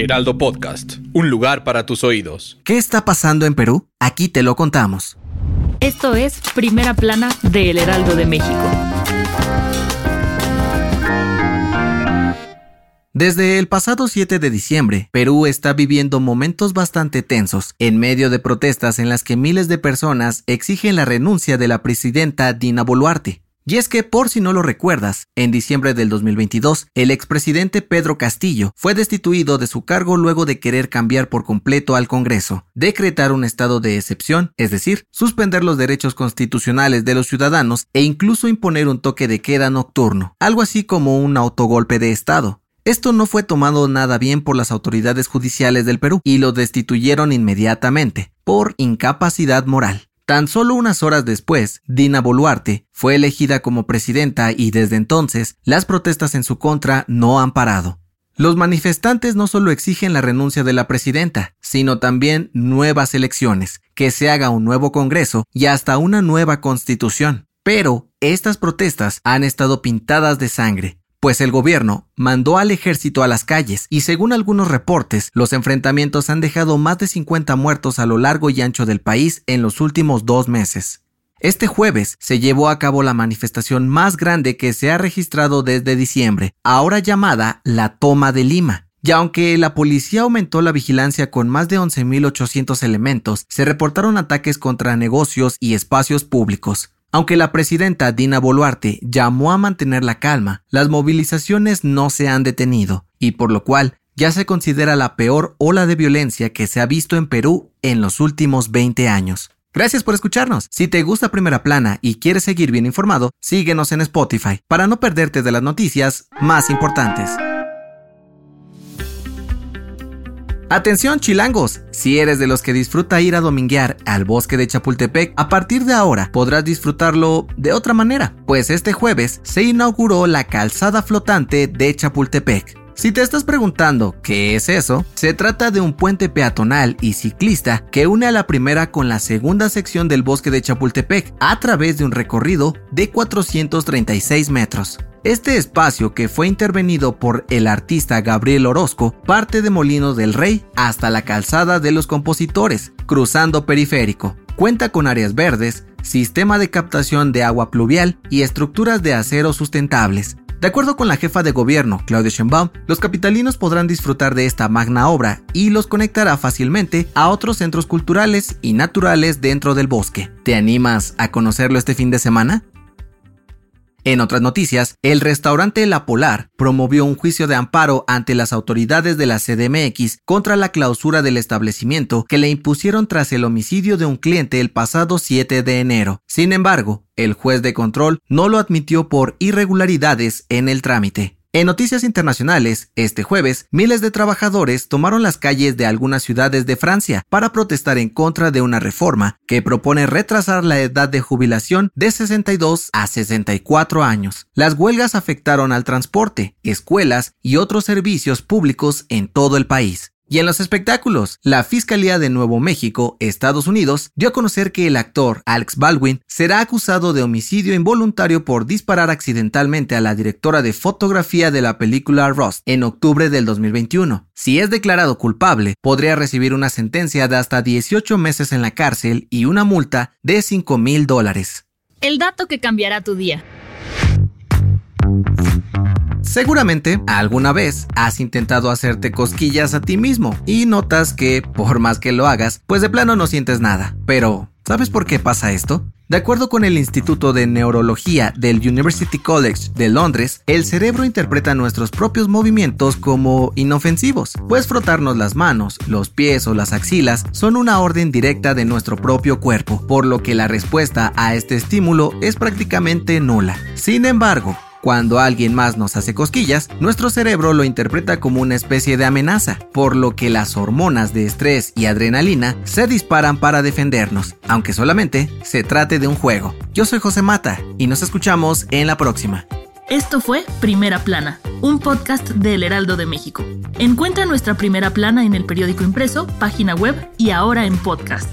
Heraldo Podcast, un lugar para tus oídos. ¿Qué está pasando en Perú? Aquí te lo contamos. Esto es Primera Plana de El Heraldo de México. Desde el pasado 7 de diciembre, Perú está viviendo momentos bastante tensos, en medio de protestas en las que miles de personas exigen la renuncia de la presidenta Dina Boluarte. Y es que, por si no lo recuerdas, en diciembre del 2022, el expresidente Pedro Castillo fue destituido de su cargo luego de querer cambiar por completo al Congreso, decretar un estado de excepción, es decir, suspender los derechos constitucionales de los ciudadanos e incluso imponer un toque de queda nocturno, algo así como un autogolpe de Estado. Esto no fue tomado nada bien por las autoridades judiciales del Perú y lo destituyeron inmediatamente por incapacidad moral. Tan solo unas horas después, Dina Boluarte fue elegida como presidenta y desde entonces las protestas en su contra no han parado. Los manifestantes no solo exigen la renuncia de la presidenta, sino también nuevas elecciones, que se haga un nuevo Congreso y hasta una nueva constitución. Pero estas protestas han estado pintadas de sangre pues el gobierno mandó al ejército a las calles y según algunos reportes, los enfrentamientos han dejado más de 50 muertos a lo largo y ancho del país en los últimos dos meses. Este jueves se llevó a cabo la manifestación más grande que se ha registrado desde diciembre, ahora llamada la Toma de Lima. Y aunque la policía aumentó la vigilancia con más de 11.800 elementos, se reportaron ataques contra negocios y espacios públicos. Aunque la presidenta Dina Boluarte llamó a mantener la calma, las movilizaciones no se han detenido, y por lo cual ya se considera la peor ola de violencia que se ha visto en Perú en los últimos 20 años. Gracias por escucharnos. Si te gusta Primera Plana y quieres seguir bien informado, síguenos en Spotify para no perderte de las noticias más importantes. Atención chilangos, si eres de los que disfruta ir a dominguear al bosque de Chapultepec, a partir de ahora podrás disfrutarlo de otra manera, pues este jueves se inauguró la calzada flotante de Chapultepec. Si te estás preguntando qué es eso, se trata de un puente peatonal y ciclista que une a la primera con la segunda sección del bosque de Chapultepec a través de un recorrido de 436 metros. Este espacio, que fue intervenido por el artista Gabriel Orozco, parte de Molinos del Rey hasta la calzada de los compositores, cruzando periférico. Cuenta con áreas verdes, sistema de captación de agua pluvial y estructuras de acero sustentables. De acuerdo con la jefa de gobierno, Claudia Sheinbaum, los capitalinos podrán disfrutar de esta magna obra y los conectará fácilmente a otros centros culturales y naturales dentro del bosque. ¿Te animas a conocerlo este fin de semana? En otras noticias, el restaurante La Polar promovió un juicio de amparo ante las autoridades de la CDMX contra la clausura del establecimiento que le impusieron tras el homicidio de un cliente el pasado 7 de enero. Sin embargo, el juez de control no lo admitió por irregularidades en el trámite. En noticias internacionales, este jueves, miles de trabajadores tomaron las calles de algunas ciudades de Francia para protestar en contra de una reforma que propone retrasar la edad de jubilación de 62 a 64 años. Las huelgas afectaron al transporte, escuelas y otros servicios públicos en todo el país. Y en los espectáculos, la Fiscalía de Nuevo México, Estados Unidos, dio a conocer que el actor Alex Baldwin será acusado de homicidio involuntario por disparar accidentalmente a la directora de fotografía de la película Rust en octubre del 2021. Si es declarado culpable, podría recibir una sentencia de hasta 18 meses en la cárcel y una multa de 5 mil dólares. El dato que cambiará tu día. Seguramente alguna vez has intentado hacerte cosquillas a ti mismo y notas que, por más que lo hagas, pues de plano no sientes nada. Pero, ¿sabes por qué pasa esto? De acuerdo con el Instituto de Neurología del University College de Londres, el cerebro interpreta nuestros propios movimientos como inofensivos, pues frotarnos las manos, los pies o las axilas son una orden directa de nuestro propio cuerpo, por lo que la respuesta a este estímulo es prácticamente nula. Sin embargo, Cuando alguien más nos hace cosquillas, nuestro cerebro lo interpreta como una especie de amenaza, por lo que las hormonas de estrés y adrenalina se disparan para defendernos, aunque solamente se trate de un juego. Yo soy José Mata y nos escuchamos en la próxima. Esto fue Primera Plana, un podcast del Heraldo de México. Encuentra nuestra Primera Plana en el periódico impreso, página web y ahora en podcast.